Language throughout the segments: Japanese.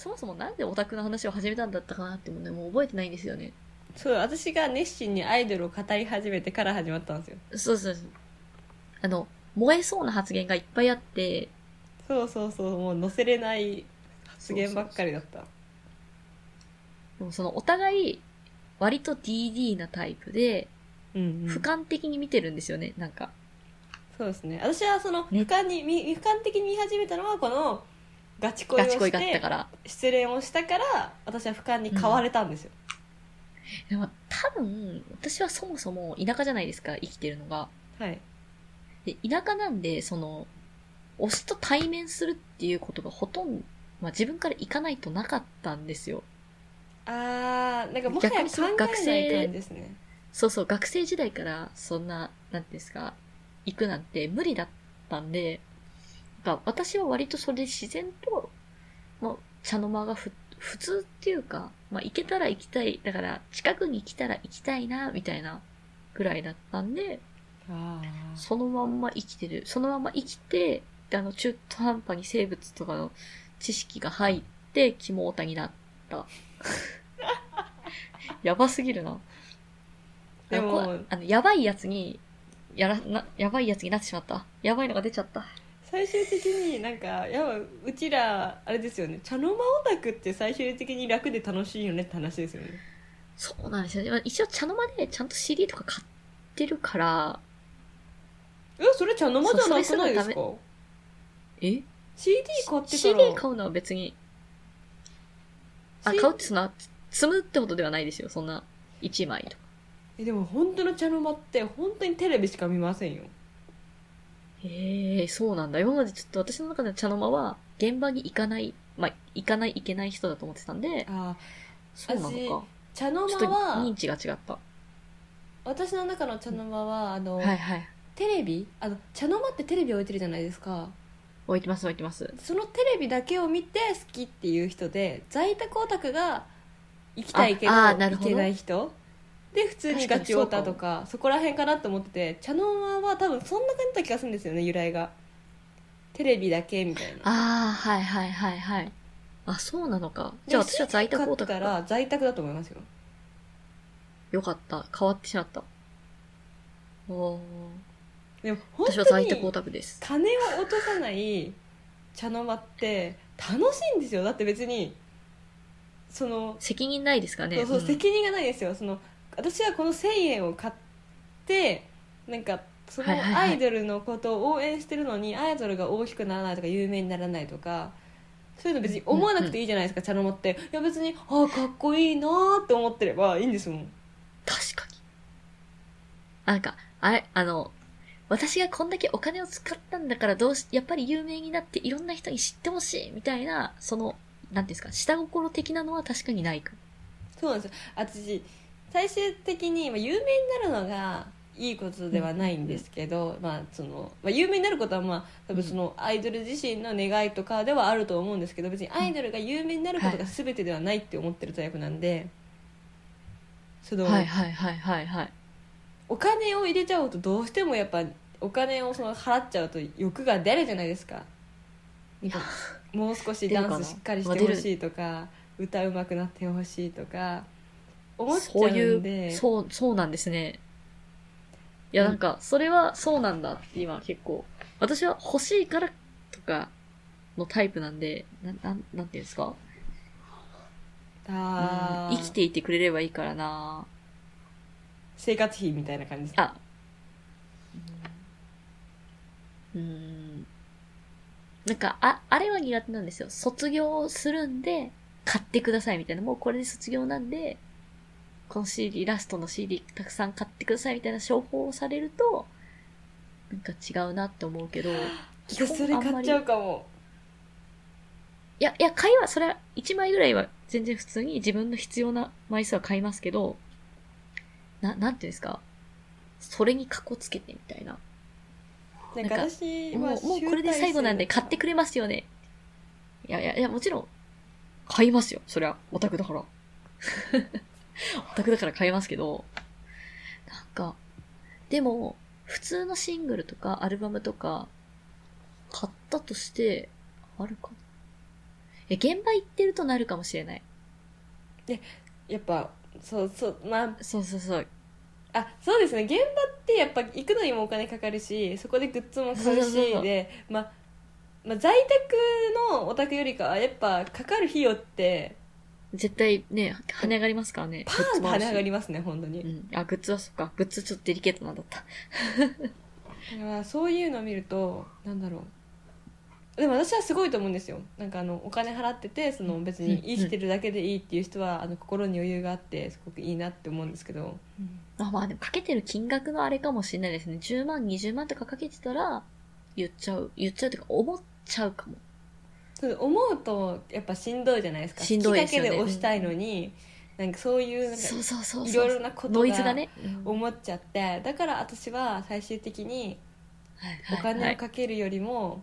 そもそもなんでオタクの話を始めたんだったかなってもね、もう覚えてないんですよね。そう私が熱心にアイドルを語り始めてから始まったんですよそうそうそう。あの、燃えそうな発言がいっぱいあって、そうそうそうもう載せれない発言ばっかりだったでもそのお互い、割と DD なタイプで、うん、うん、俯瞰的に見てるんですよね、なんか。そうですね私はそのね俯瞰に、見俯瞰的に見始めたのはこのガチ恋をガチ恋ったから。失恋をしたから私は俯瞰に変われたんですよ、でも多分、私はそもそも田舎じゃないですか、生きてるのが。はいで、田舎なんで、その、推しと対面するっていうことがほとんど、まあ自分から行かないとなかったんですよ。あーなんかもはや逆にその考えない学生感じですねそうそう、学生時代からそんな、なんていうんですか、行くなんて無理だったんで、なんか私は割とそれで自然と、もう茶の間がふ普通っていうか、まあ行けたら行きたい、だから近くに来たら行きたいな、みたいなぐらいだったんで、そのまんま生きてる。そのまま生きて、であの、中途半端に生物とかの知識が入って、肝オタになった。やばすぎるな。でもあの、やばいやつに、やら、な、やばいやつになってしまった。やばいのが出ちゃった。最終的になんかやばうちらあれですよね茶の間オタクって最終的に楽で楽しいよねって話ですよねそうなんですよね。まあ一応茶の間でちゃんと CD とか買ってるから、えそれ茶の間じゃなくないですか？え？CD 買ってたら ?CD 買うのは別に、あ、買うってそんな、積むってことではないですよ。そんな、1枚とか。えでも本当の茶の間って本当にテレビしか見ませんよへえ、そうなんだ。今までちょっと私の中での茶の間は、現場に行かない、まあ、行かない、行けない人だと思ってたんで、あそうなのか。茶のちょっと間は認知が違った。私の中の茶の間はあの、はいはい。テレビ？あの茶の間ってテレビ置いてるじゃないですか置いてます置いてます。そのテレビだけを見て好きっていう人で在宅オタクが行きたいけど行けない人で普通にガチオタとかそこら辺かなと思ってて茶の間は多分そんな感じだった気がするんですよね由来がテレビだけみたいなああ、はいはいはいはい。あ、そうなのか。じゃあ私は在宅オタク買ったから在宅だと思いますよよかった。変わってしまった。おーでも本私は当在宅オにタクです。金を落とさない茶の間って楽しいんですよだって別にその責任ないですかね。そうそう、ん責任がないですよその私はこの1000円を買ってなんかそのアイドルのことを応援してるのに、アイドルが大きくならないとか有名にならないとかそういうの別に思わなくていいじゃないですか、茶の間って。いや別にああかっこいいなーって思ってればいいんですもん。確かに。あなんか、あれ、あの、私がこんだけお金を使ったんだからどうし、やっぱり有名になっていろんな人に知ってほしいみたいな、その、なんていうんですか、下心的なのは確かにないか。そうなんですよ。私最終的にまあ有名になるのがいいことではないんですけど、まあそのまあ、有名になることはまあ多分そのアイドル自身の願いとかではあると思うんですけど別にアイドルが有名になることが全てではないって思ってるタイプなんで、その、はいはいはいはいはい。お金を入れちゃうとどうしてもやっぱお金をその払っちゃうと欲が出るじゃないですかもう少しダンスしっかりしてほしいとか歌うまくなってほしいとか思っちゃそううんで。いう、そう、そうなんですね。いや、なんか、それはそうなんだって今結構、私は欲しいからとかのタイプなんで、なん、なん、なんていうんですか？あー。うん生きていてくれればいいからな。生活費みたいな感じですあ、うん。なんか、あ、あれは苦手なんですよ。卒業するんで、買ってくださいみたいな。もうこれで卒業なんで、この CD、ラストの CD たくさん買ってくださいみたいな商法をされると、なんか違うなって思うけど、私それ買っちゃうかもいや、いや、買いは、それは1枚ぐらいは全然普通に自分の必要な枚数は買いますけど、な、なんていうんですか？それにカコつけてみたいな。なんか私はもう、もうこれで最後なんで買ってくれますよね。いやいやいや、もちろん、買いますよ。そりゃ、オタクだから。オタクだから買いますけど、なんか、でも、普通のシングルとかアルバムとか、買ったとして、あるかなえ現場行ってるとなるかもしれない。やっぱそうそうまあそうそうそう。あそうですね現場ってやっぱ行くのにもお金かかるしそこでグッズも買うしで、まあ、まあ在宅のお宅よりかはやっぱかかる費用って絶対ね、跳ね上がりますからね。パーンと跳ね上がり。りますね本当に、うん。あ、グッズはそっか。グッズちょっとデリケートなんだった。だからそういうのを見るとなんだろうでも私はすごいと思うんですよなんかあのお金払っててその別に生きてるだけでいいっていう人はあの心に余裕があってすごくいいなって思うんですけどあまあでもかけてる金額のあれかもしれないですね。10万、20万とかかけてたら、言っちゃう。言っちゃうというか、思っちゃうかも。思うとやっぱしんどいじゃないですか。しんどいね。好きだけで押したいのに、なんかそういうなんかそうそう。いろいろなことが思っちゃってだから私は最終的にはいお金をかけるよりも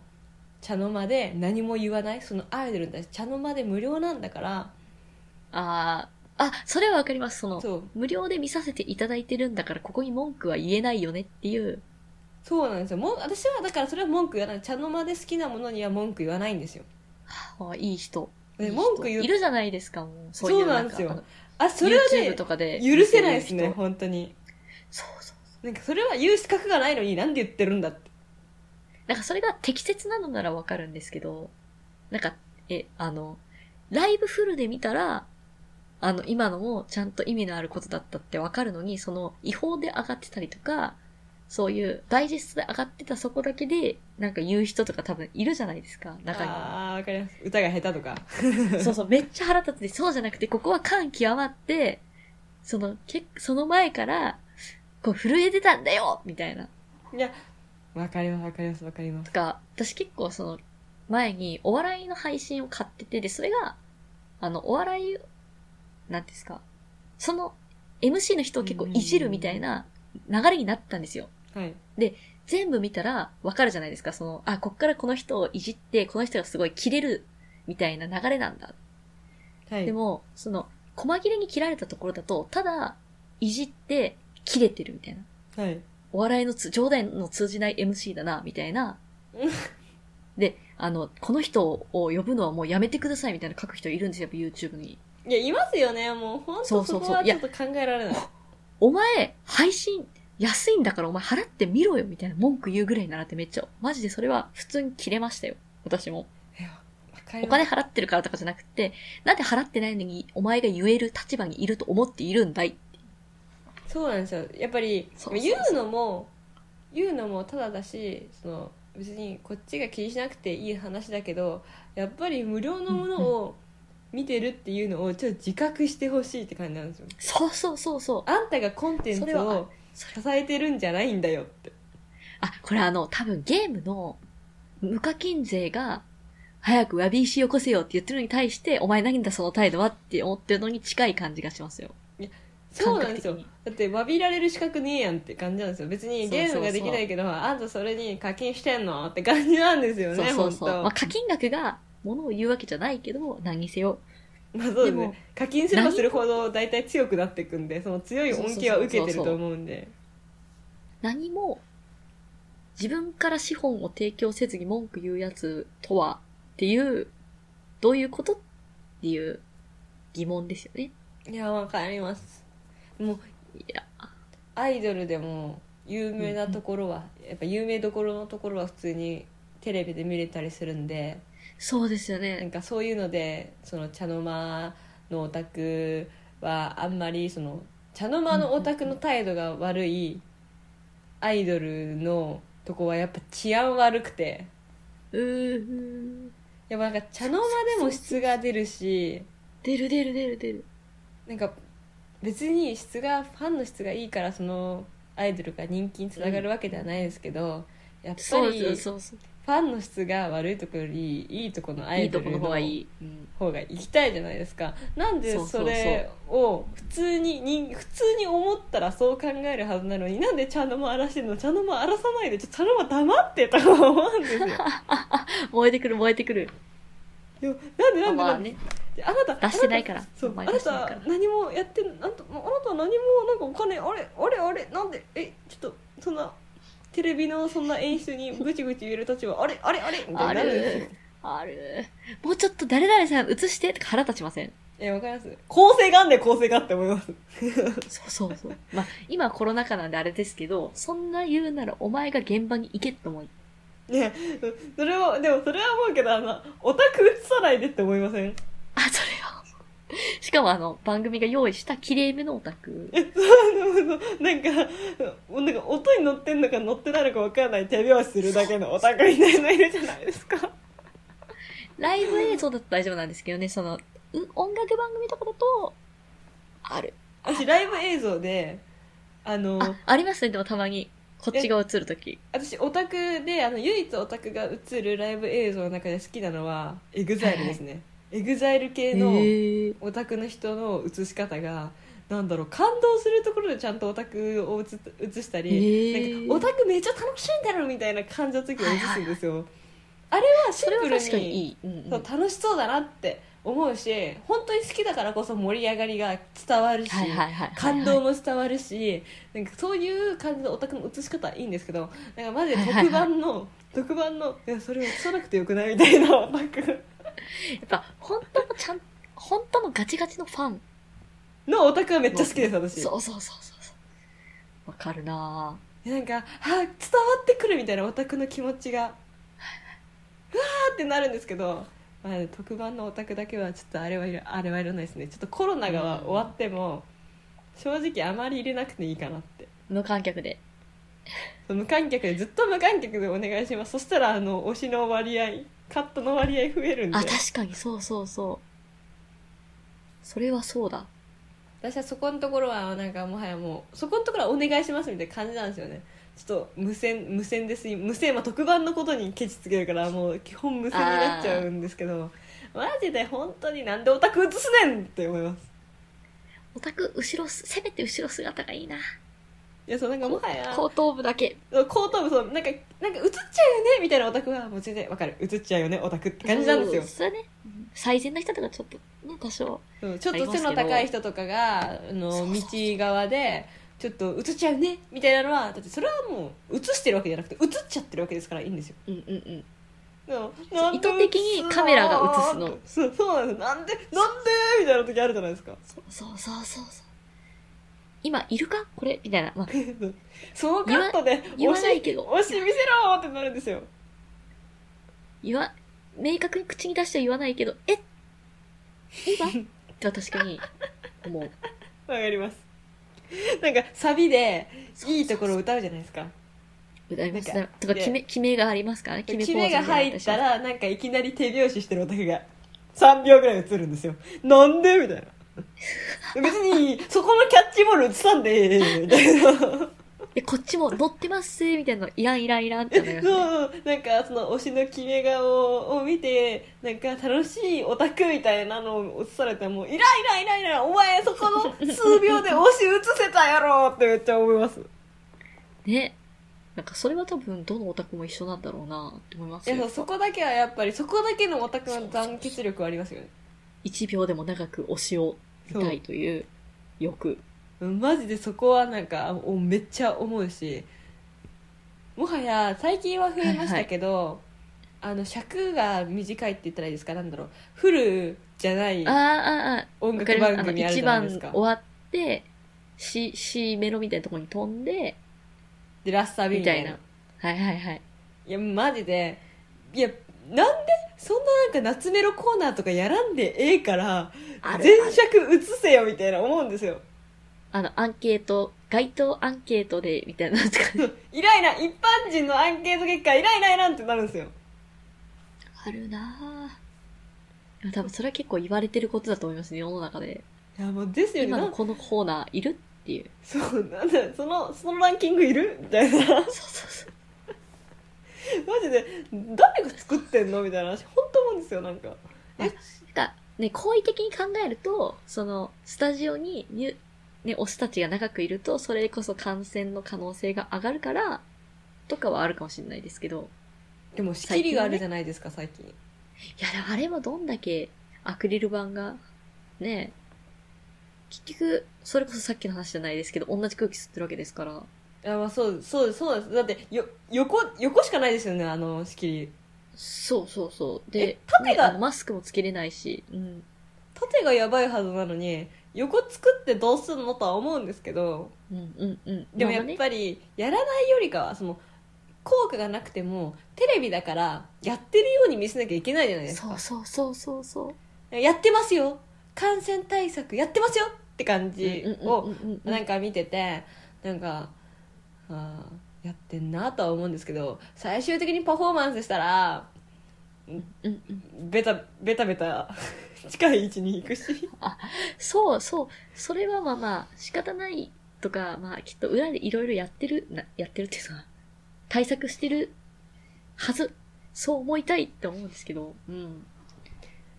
茶の間で何も言わない。そのアイドルに対して茶の間で無料なんだからあー。あ、それはわかります。その、無料で見させていただいてるんだから、ここに文句は言えないよねっていう。そうなんですよ。もう私はだからそれは文句言わない。茶の間で好きなものには文句言わないんですよあいい人。でいい人文句言ういるじゃないですか、もう。そういうそうなんですよかあそれはねとかで。許せないですね本当にそうそう。なんかそれは言う資格がないのになんで言ってるんだってなんかそれが適切なのならわかるんですけど、なんか、え、あの、ライブフルで見たら、あの、今のもちゃんと意味のあることだったってわかるのに、その違法で上がってたりとか、そういうダイジェストで上がってたそこだけで、なんか言う人とか多分いるじゃないですか、中には。ああわかります歌が下手とかそうそう、めっちゃ腹立つで、そうじゃなくて、ここは感極まって、その、けその前から、こう震えてたんだよみたいな。いやわかりますわかりますわかりますとか、私結構その、前にお笑いの配信を買ってて、で、それが、あの、お笑い、なんですか、その、MC の人を結構いじるみたいな流れになったんですよ。はい全部見たらわかるじゃないですか。その、あ、こっからこの人をいじって、この人がすごい切れるみたいな流れなんだ。はいでも、その、細切れに切られたところだと、ただ、いじって、切れてるみたいな。はいお笑いのつ、冗談の通じない MC だな、みたいなうん。で、あの、この人を呼ぶのはもうやめてくださいみたいな書く人いるんですよ、YouTube に。いやいますよねもう本そう当そこはちょっと考えられないお前、配信安いんだからお前払ってみろよ、みたいな文句言うぐらいならってめっちゃ、マジでそれは普通に切れましたよ。私も。お金払ってるからとかじゃなくて、なんで払ってないのにお前が言える立場にいると思っているんだいそうなんですよ。やっぱり言うのも言うのもただだしその別にこっちが気にしなくていい話だけどやっぱり無料のものを見てるっていうのをちょっと自覚してほしいって感じなんですよ。そうそうそうそう。あんたがコンテンツを支えてるんじゃないんだよってあ、これあの、多分ゲームの無課金税が、早くワビーシよこせよって言ってるのに対して、お前何だその態度はって思ってるのに近い感じがしますよ。そうなんですよだって詫びられる資格ねえやんって感じなんですよ別にゲームができないけどあんたそれに課金してんのって感じなんですよねそうそうそう。本当まあ課金額が物を言うわけじゃないけど、何にせよ。まあそうですでもね課金すればするほど大体強くなっていくんでその強い恩恵は受けてると思うんで。何も、自分から資本を提供せずに文句言うやつとは、っていう、どういうことっていう疑問ですよね。いやわかります。もういや、アイドルでも有名なところは、やっぱ有名どころのところは普通にテレビで見れたりするんでそうですよなんね。かそういうのでその茶の間のオタクはあんまりその茶の間のオタクの態度が悪いアイドルのとこはやっぱ治安悪くてうー、やっぱなんか茶の間でも質が出るし出る出る出る出る。なんか別に質がファンの質がいいからそのアイドルが人気につながるわけではないですけど、やっぱそうりフ。ァンの質が悪いところよりいいところのアイドルの方がいのい。うん方が行きたいじゃないですかなんでそれを普通にに普通に思ったらそう考えるはずなのになんで茶の間荒らしてんの？茶の間荒らさないでちょ茶の間黙ってとか思うんですよ燃えてくる燃えてくる。いやなんでなんで？まあなんでね。あなた出してないからそうあなた何もやってなんとあなた何もなんかお金あれあれあれなんで？えちょっとそんなテレビのそんな演出にぐちぐち言える立場あれ？あれ？あれ？みたいになるんですよある。もうちょっと誰々さん映してとか腹立ちません？え、わかります？構成があんね構成がって思います。そうそうそう。まあ、今はコロナ禍なんであれですけど、そんな言うならお前が現場に行けって思い。ねそれは、でもそれは思うけど、あの、オタク映さないでって思いません？あ、それは。しかもあの、番組が用意した綺麗めのオタク。なんか、なんか音に乗ってんのか乗ってないのか分からない手拍子するだけのオタクみたいのいるじゃないですか。ライブ映像だと大丈夫なんですけどね、その、う音楽番組とかだと、ある。私、ライブ映像で、あの、あ、ありますね、でもたまに。こっちが映るとき。私オタクであの唯一オタクが映るライブ映像の中で好きなのはエグザイルですね、エグザイル系のへオタクの人の映し方がなんだろう感動するところでちゃんとオタクを映映したり、なんかオタクめっちゃ楽しんでるみたいな感じの時を映すんですよ、あれはシンプルに楽しそうだなって思うし本当に好きだからこそ盛り上がりが伝わるし。感動も伝わるしなんかそういう感じのオタクの映し方はいいんですけどなんかマジで特番の、特番のいやそれ映さなくてよくない？みたいなオタクやっぱ、本当のちゃん、本当のガチガチのファン。のオタクはめっちゃ好きです私。そうそうそうそう。わかるな。なんかあ伝わってくるみたいなオタクの気持ちが。うわーってなるんですけど、まあ、特番のオタクだけはちょっとあれはいらあれはいらないですね。ちょっとコロナが終わっても、正直あまり入れなくていいかなって。無観客で。無観客でずっと無観客でお願いしますそしたらあの推しの割合カットの割合増えるんであ、確かにそうそうそう。それはそうだ。私はそこのところはなんかもはやもうそこのところはお願いしますみたいな感じなんですよねちょっと無線無線です無線は特番のことにケチつけるからもう基本無線になっちゃうんですけどマジで本当になんでオタク映すねんって思いますオタク、後ろす、せめて後ろ姿がいいな。いやそうなんかもはや。後頭部だけ。後頭部そうなんかなんか映っちゃうよねみたいなオタクはもう全然わかる。映っちゃうよねオタクって感じなんですよ。そね、最善な人とかちょっとね、多少。ちょっと背の高い人とかがあの道側でちょっと映っちゃうねみたいなのはだってそれはもう映してるわけじゃなくて映っちゃってるわけですからいいんですよ。うんうんうん。意図的にカメラが映すの。そうそうなんです。なんでなんでみたいな時あるじゃないですか。そうそうそうそうそう。今、いるか？これ？みたいな。まあ、そのカットで言しないけど。推し見せろってなるんですよ。言わ、明確に口に出しては言わないけど、え？今？って確かに思う。わかります。なんかサビでいいところを歌うじゃないですか。歌います。とか、決め、決めがありますからね。決め決ポーズみめが入ったらなんかいきなり手拍子してるオタクが3秒ぐらい映るんですよ。なんで？みたいな 別にそこのキャッチボール映さんでええみたいな。え、こっちも乗ってます？みたいな。の、いらんいらんいらんってね。そう。なんかその推しの決め顔を見てなんか楽しいオタクみたいなのを映されてもイライライライラお前そこの数秒で推し映せたやろってめっちゃ思います。ね。なんかそれは多分どのオタクも一緒なんだろうなって思いますよ。いや。そこだけはやっぱりそこだけのオタクの団結力はありますよね。1秒でも長く推しを見たいという欲。うんマジでそこはなんかおめっちゃ思うし。もはや最近は増えましたけど、あの尺が短いって言ったらいいですか？なんだろう。フルじゃない音楽番組あるじ1番ゃないですか。終わって、C、C メロみたいなところに飛んで、でラスサビみたいな。はいはいはい。いやマジで。いやなんでそんななんか夏メロコーナーとかやらんでええからある全尺映せよみたいな思うんですよあの、アンケート、街頭アンケートで、みたいなのとか、イライラ一般人のアンケート結果イライライランってなるんですよあるなぁ。でも多分それは結構言われてることだと思いますね、世の中で。いやもうですよねな今のこのコーナーいるっていう。そうなんだそのそのランキングいるみたいな そうそうそう。マジで誰が作ってんの？みたいな話本当思うんですよなんか。あなんか、ね、好意的に考えると、その、スタジオにニュ、ね、オスたちが長くいると、それこそ感染の可能性が上がるから、とかはあるかもしれないですけど、でも仕切りがあるじゃないですか最近。いや、あれもどんだけアクリル板が、ね、結局、それこそさっきの話じゃないですけど、同じ空気吸ってるわけですから、いやまあそうそうですそうですだってよ横横しかないですよねあの仕切りそうそうそう。でえ、縦がねあのマスクもつけれないし、うん。縦がやばいはずなのに横作ってどうすんのとは思うんですけどうんうんうん。でもやっり、ぱりやらないよりかはその効果がなくてもテレビだからやってるように見せなきゃいけないじゃないですかそうそうそうそうそう。やってますよ感染対策やってますよって感じをうんうんうんうんなんか見ててなんかあーやってんなとは思うんですけど最終的にパフォーマンスしたら。ベタベタベタ近い位置に行くしそうそう。それはまあまあ仕方ないとか、まあきっと裏でいろいろやってる、なやってるっていうのは、対策してるはず。そう思いたいって思うんですけど、うん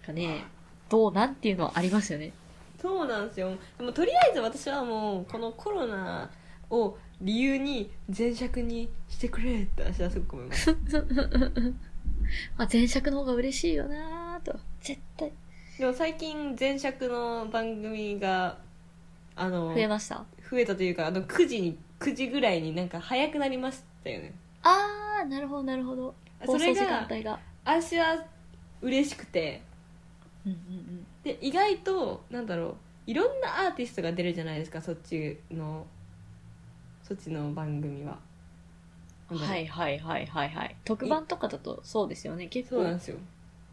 かね、どうなんっていうのはありますよね。そうなんですよでもとりあえず私はもうこのコロナを理由に前尺にしてくれって私はすごく思いますまあ前尺の方が嬉しいよなぁと。絶対。でも最近前尺の番組があの増えました？増えたというかあの9時に9時ぐらいになんか早くなりましたよねあー、なるほどなるほど。それ放送時間が帯が。私は嬉しくてうんうんで意外となんだろういろんなアーティストが出るじゃないですかそっちのそっちの番組ははいはいはいはいはい。特番とかだとそうですよね。結構そうなん、ですよ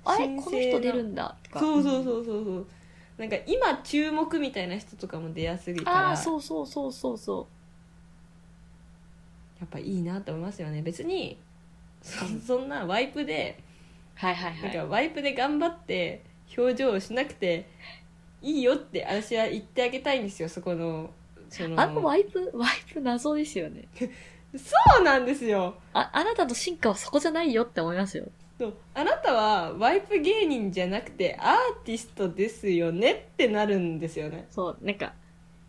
あれ？新この人出るんだとか。そうそうそうそうそうなんか今注目みたいな人とかも出やすいからああ、そうそうそうそうそやっぱいいなと思いますよね別にそそんなワイプでう。はいはいなんはい。かワイプで頑張って表情をしなくていいよって私は言ってあげたいんですよそこのそのあのワイプ、ワイプ謎ですよね。そうなんですよあ、あなたの進化はそこじゃないよって思いますよ。そうあなたはワイプ芸人じゃなくてアーティストですよねってなるんですよねそう、なんか、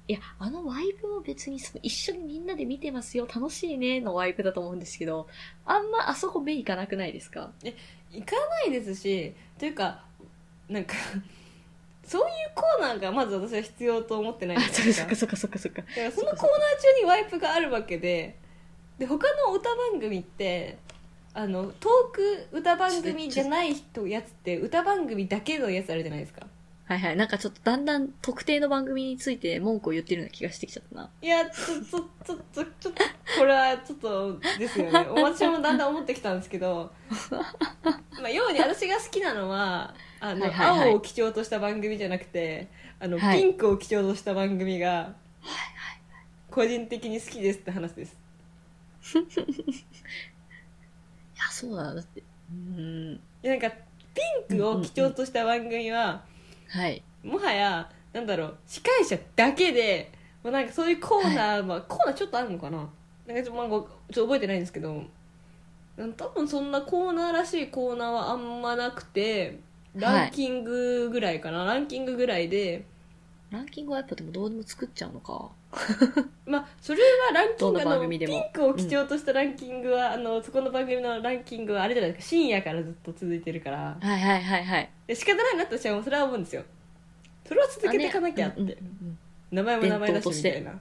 いや、あのワイプも別にその一緒にみんなで見てますよ、楽しいねのワイプだと思うんですけど、あんまあそこ目いかなくないですか？行かないですしというかなんかそういうコーナーがまず私は必要と思ってないあ、んですかそっかそっかそっかそっか。だからそのコーナー中にワイプがあるわけでで他の歌番組ってあのトーク歌番組じゃない人やつって歌番組だけのやつあるじゃないですかはいはい。なんかちょっとだんだん特定の番組について文句を言ってるような気がしてきちゃったな。いやちょちょちょちょちょっとこれはちょっとですよね 私もだんだん思ってきたんですけど まあ要に私が好きなのはあの、はいはいはい青を基調とした番組じゃなくてあの、はいピンクを基調とした番組が個人的に好きですって話です いや、そうだ。だって。うーん。いやなんかピンクを基調とした番組は、はい。もはやなんだろう司会者だけでもうなんかそういうコーナー、まあ、コーナーちょっとあるのかななんかちょまあ、ごちょっと覚えてないんですけどうん多分そんなコーナーらしいコーナーはあんまなくてランキングぐらいかな、ランキングぐらいでランキングはやっぱでもどうでも作っちゃうのか。まあそれはランキングどのでも。ンクを基調としたランキングは、あのそこの番組のランキングはあれじゃないですか。深夜からずっと続いてるから。はいはいはいはい。で仕方ないなと私はそれは思うんですよ。それは続けていかなきゃって、あねうんうんうん。名前も名前だしみたいな。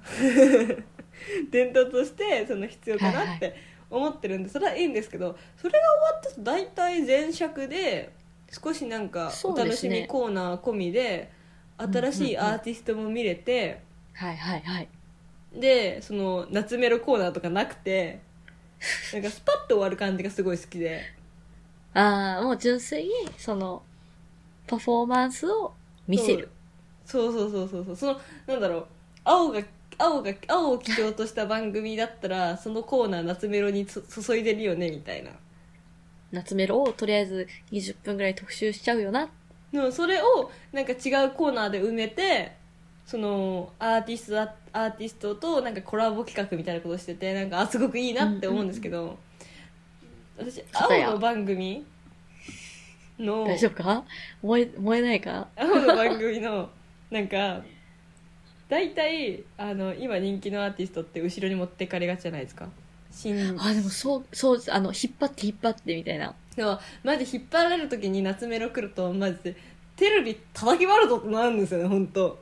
伝統として。その必要かなって思ってるんでそれはいいんですけどそれが終わったと大体前尺で少しなんかお楽しみコーナー込みで新しいアーティストも見れて、はいはいはい。でその夏メロコーナーとかなくてなんかスパッと終わる感じがすごい好きでああ、もう純粋に、その、パフォーマンスを見せる。そうそうそうそうそうそのなんだろう青が青が青を基調とした番組だったらそのコーナー夏メロにつ注いでるよねみたいな夏メロをとりあえず20分ぐらい特集しちゃうよな。でもそれをなんか違うコーナーで埋めてそのアーティストアアーティストとなんかコラボ企画みたいなことしててなんかあすごくいいなって思うんですけど、私青の番組の大丈夫か？燃え、燃えないか？青の番組のなんか大体あの今人気のアーティストって後ろに持ってかれがちじゃないですか。新あ、でもそう、そうです。あの、引っ張って引っ張ってみたいな。でもマジ引っ張られる時に夏メロ来るとマジでテレビ叩き割るぞってなるんですよね本当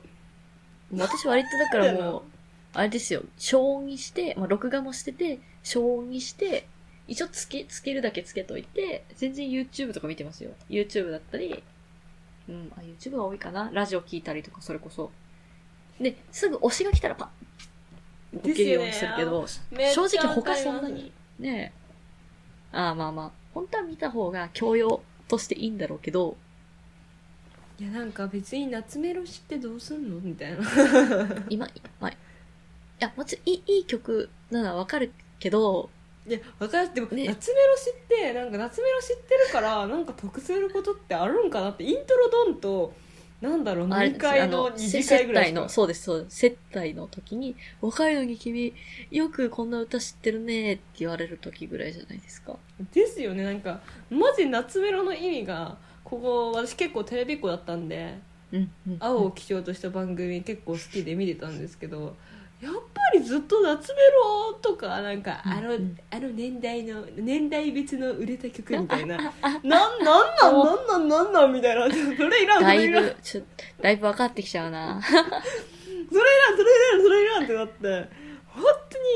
私割とだからもう、あれですよ、消音にして、まあ、録画もしてて、消音にして、一応つけ、つけるだけつけといて、全然 YouTube とか見てますよ。YouTube だったり、うん、あ、YouTube が多いかな。ラジオ聞いたりとか、それこそ。で、すぐ推しが来たらパッ受けるようにするけど、めっちゃ正直他そんなに、ねえ。ああ、まあまあ、本当は見た方が教養としていいんだろうけど、いやなんか別に夏メロ知ってどうすんのみたいな。今、まあ、いや、もちろんいいいい曲なのはわかるけど、いや分かる。でも、ね。夏メロ知ってなんか夏メロ知ってるからなんか得することってあるんかなってイントロドンとなんだろうあれ2回あの2せ次会ぐらい接待の、そうです、そうです。接待の時に、若いのに君、よくこんな歌知ってるねって言われる時ぐらいじゃないですか。ですよね。なんかマジ夏メロの意味がここ私結構テレビっ子だったんでうん、うん。青を基調とした番組結構好きで見てたんですけどやっぱりずっと夏メロとかなんかあの,、うんあの年代の年代別の売れた曲みたいななんなんなんなんなんなんなんみたいなそれいらんそだいれいらんぶ、ちょ、だいぶ分かってきちゃうな。それいらんそれいらんそれいらんってなって本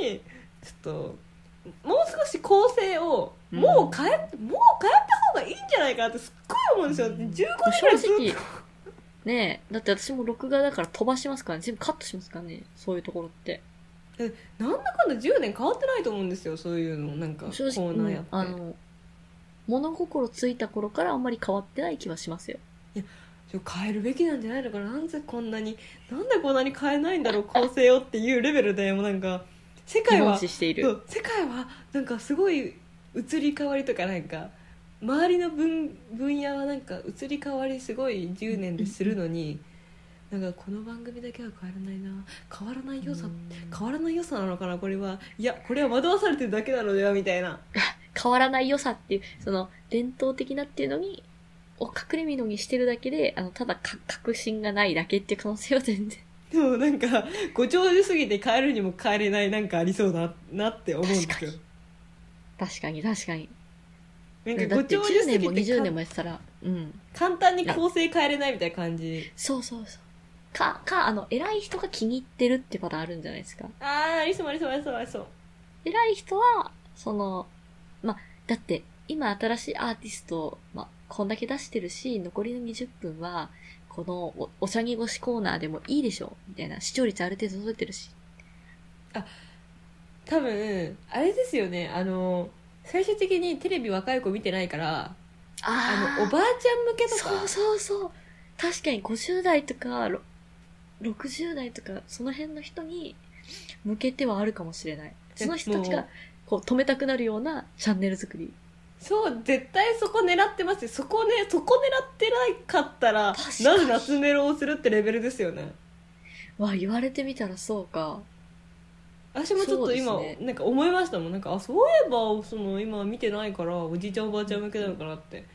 当にちょっともう少し構成をうんもう変え、もう変えた方がいいんじゃないかなってすっごい思うんですよ、15年ぐらいずっと正直、ねえ、だって私も録画だから飛ばしますからね。全部カットしますからね。そういうところって。なんだかんだ10年変わってないと思うんですよそういうのなんかコーナーやって、うんあの、物心ついた頃からあんまり変わってない気はしますよ。ちょ変えるべきなんじゃないのかななんでこんなになんでこんなに変えないんだろう構成をっていうレベルでもうなんか世界は視している。そう世界はなんかすごい移り変わりとかなんか周りの分分野はなんか移り変わりすごい10年でするのになんかこの番組だけは変わらないな。変わらない良さうん。変わらない良さなのかなこれは。いやこれは惑わされてるだけなのではみたいな。変わらない良さっていう、その、伝統的なっていうのに、を隠れみのにしてるだけで、あの、ただか、確信がないだけっていう可能性は全然。でもなんかご長寿すぎて変えるにも変えれないなんかありそうだなって思うんですよ確かに確かに。なんだってかご長寿10年もすぎて20年かもやってたら、うん。簡単に構成変えれないみたいな感じそうそうそう。か、か、あの、偉い人が気に入ってるってパターンあるんじゃないですか。ああありそうありそうありそうありそう偉い人は、その、ま、だって、今新しいアーティスト、ま、こんだけ出してるし、残りの20分は、このお、おしゃぎ越しコーナーでもいいでしょみたいな。視聴率ある程度届いてるし。多分あれですよねあの最終的にテレビ若い子見てないからあのおばあちゃん向けとかそうそうそう。確かに50代とか、ろ60代とか、その辺の人に向けてはあるかもしれない。その人たちがこう、止めたくなるようなチャンネル作り。そう絶対そこ狙ってますよそこねそこ狙ってないかったらなぜ夏メロをするってレベルですよねわ、言われてみたらそうか。私もちょっと今、ね。なんか思いましたもん。なんかあそういえばその今見てないからおじいちゃんおばあちゃん向けなのかなって。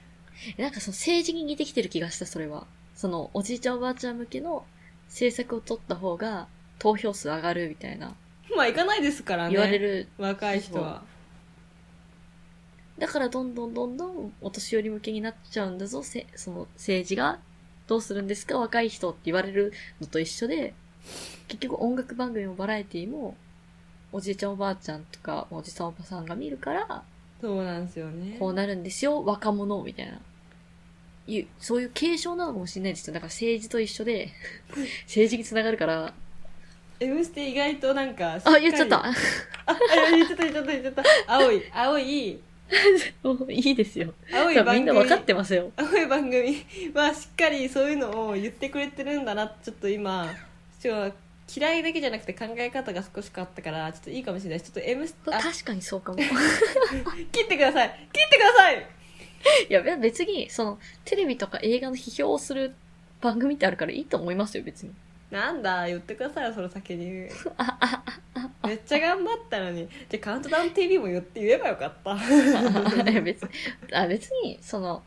なんかその政治に似てきてる気がした、それは。その、おじいちゃんおばあちゃん向けの政策を取った方が投票数上がるみたいな、まあ行かないですからね。言われる。若い人は。だからどんどんどんどんお年寄り向けになっちゃうんだぞ、せその政治が。どうするんですか？若い人って言われるのと一緒で、結局音楽番組もバラエティも、おじいちゃんおばあちゃんとか、おじさんおばさんが見るから、そうなんですよねこうなるんですよ、若者みたいな。いう、そういう継承なのかもしれないですよ。だから政治と一緒で、政治につながるから、「M ステ」意外となんかあ、言っちゃっあた。あ言っちゃった言っちゃった言っちゃった青い青い いいですよ。青い番組んな分かってますよ。青い番組はしっかりそういうのを言ってくれてるんだなちょっと今嫌いだけじゃなくて考え方が少し変わったからちょっといいかもしれないちょっと M スあ確かにそうかも。切ってください。切ってください。いや、別に、その、テレビとか映画の批評をする番組ってあるからいいと思いますよ、別に。なんだ言ってくださいよその先に。めっちゃ頑張ったのに。じゃあカウントダウン TV も言って言えばよかった。いや別に、あ別に、その、